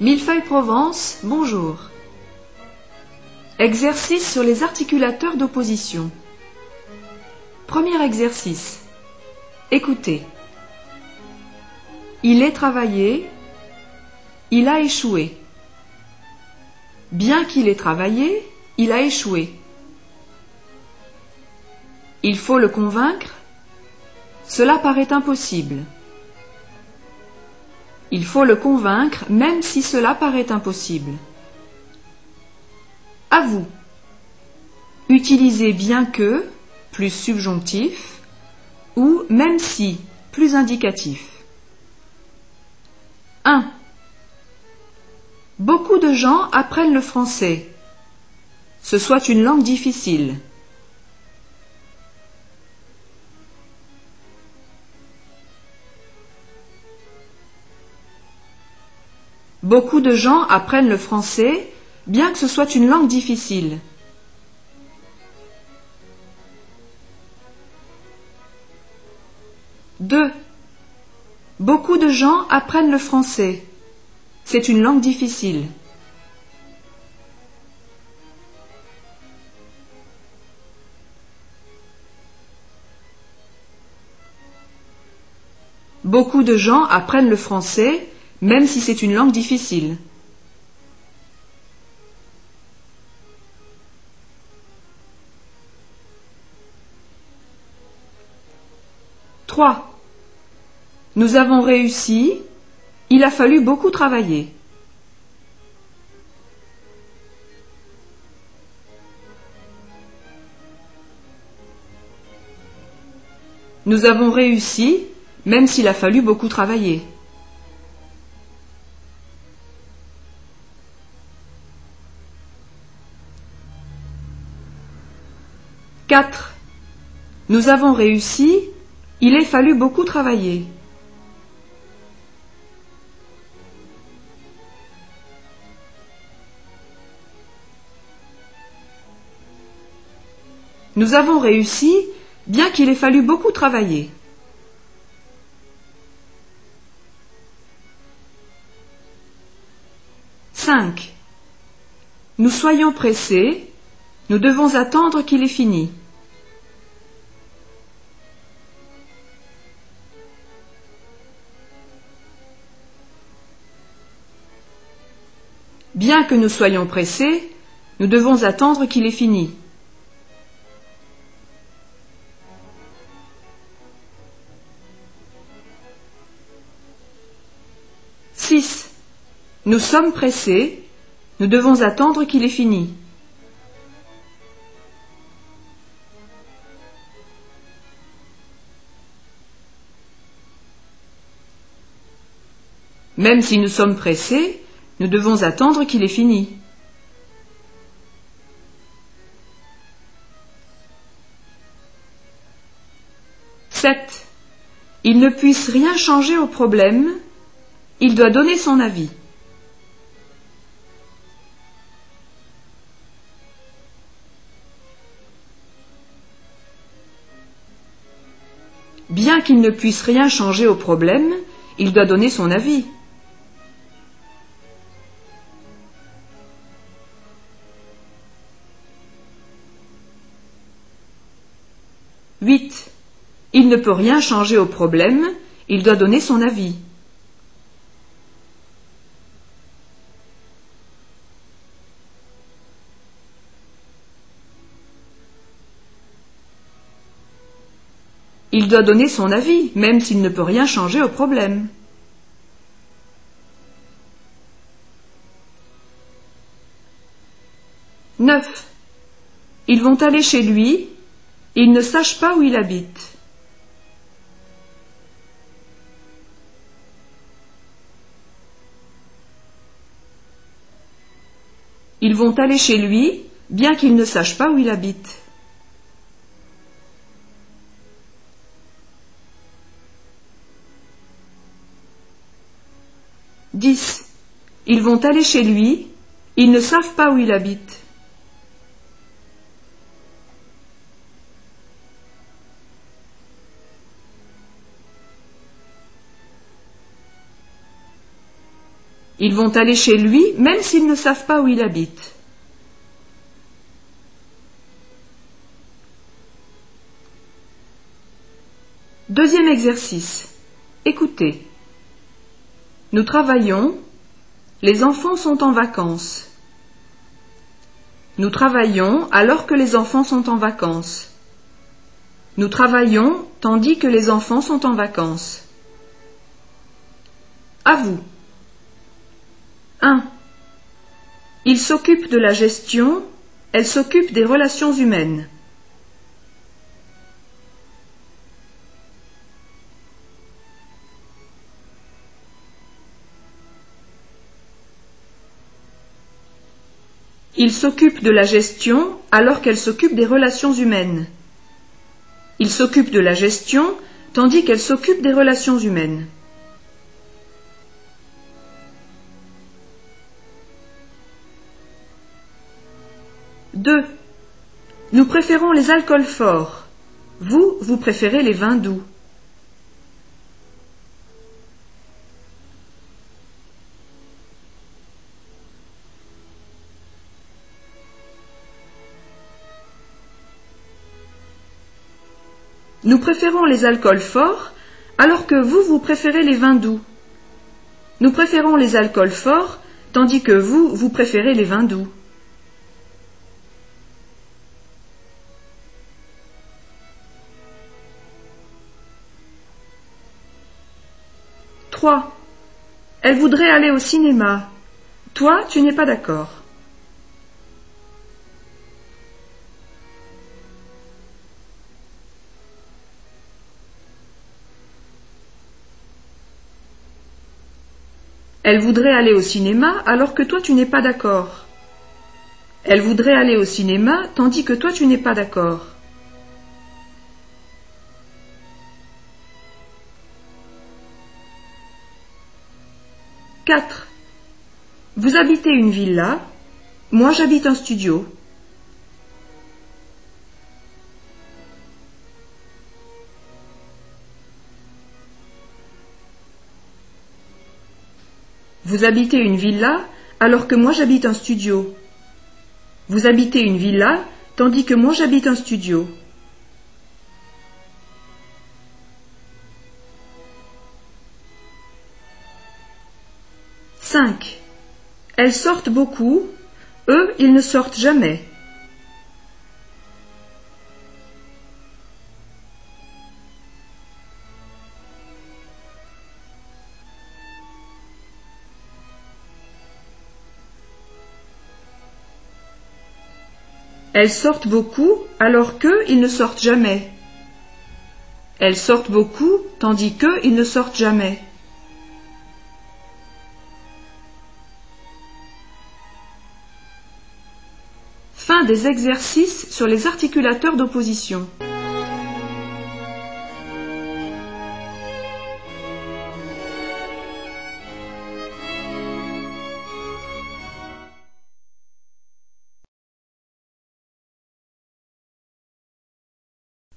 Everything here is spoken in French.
Millefeuille Provence, bonjour. Exercice sur les articulateurs d'opposition. Premier exercice. Écoutez. Il est travaillé. Il a échoué. Bien qu'il ait travaillé, il a échoué. Il faut le convaincre. Cela paraît impossible. Il faut le convaincre même si cela paraît impossible. À vous. Utilisez bien que plus subjonctif ou même si plus indicatif. 1. Beaucoup de gens apprennent le français. Ce soit une langue difficile. Beaucoup de gens apprennent le français, bien que ce soit une langue difficile. Deux. Beaucoup de gens apprennent le français. C'est une langue difficile. Beaucoup de gens apprennent le français, même si c'est une langue difficile. Trois. Nous avons réussi. Il a fallu beaucoup travailler. Nous avons réussi, même s'il a fallu beaucoup travailler. 4. Nous avons réussi, il a fallu beaucoup travailler. Nous avons réussi, bien qu'il ait fallu beaucoup travailler. Cinq. Nous soyons pressés, nous devons attendre qu'il ait fini. Bien que nous soyons pressés, nous devons attendre qu'il ait fini. Six. Nous sommes pressés, nous devons attendre qu'il ait fini. Même si nous sommes pressés, nous devons attendre qu'il ait fini. Sept. Il ne puisse rien changer au problème, il doit donner son avis. Bien qu'il ne puisse rien changer au problème, il doit donner son avis. 8. Il ne peut rien changer au problème, il doit donner son avis. Il doit donner son avis, même s'il ne peut rien changer au problème. Neuf. Ils vont aller chez lui, il ne sache pas où il habite. Ils vont aller chez lui, bien qu'ils ne sachent pas où il habite. Dix. Ils vont aller chez lui, ils ne savent pas où il habite. Ils vont aller chez lui même s'ils ne savent pas où il habite. Deuxième exercice. Écoutez. Nous travaillons. Les enfants sont en vacances. Nous travaillons alors que les enfants sont en vacances. Nous travaillons tandis que les enfants sont en vacances. À vous. 1. Il s'occupe de la gestion, elle s'occupe des relations humaines. Il s'occupe de la gestion alors qu'elle s'occupe des relations humaines. Il s'occupe de la gestion tandis qu'elle s'occupe des relations humaines. Deux. Nous préférons les alcools forts. Vous, vous préférez les vins doux. Nous préférons les alcools forts, alors que vous, vous préférez les vins doux. Nous préférons les alcools forts, tandis que vous, vous préférez les vins doux. Elle voudrait aller au cinéma. Toi, tu n'es pas d'accord. Elle voudrait aller au cinéma alors que toi tu n'es pas d'accord. Elle voudrait aller au cinéma tandis que toi tu n'es pas d'accord. Quatre. Vous habitez une villa, moi j'habite un studio. Vous habitez une villa alors que moi j'habite un studio. Vous habitez une villa tandis que moi j'habite un studio. Elles sortent beaucoup, eux ils ne sortent jamais. Elles sortent beaucoup alors qu'eux, ils ne sortent jamais. Elles sortent beaucoup tandis qu'eux, ils ne sortent jamais. Des exercices sur les articulateurs d'opposition.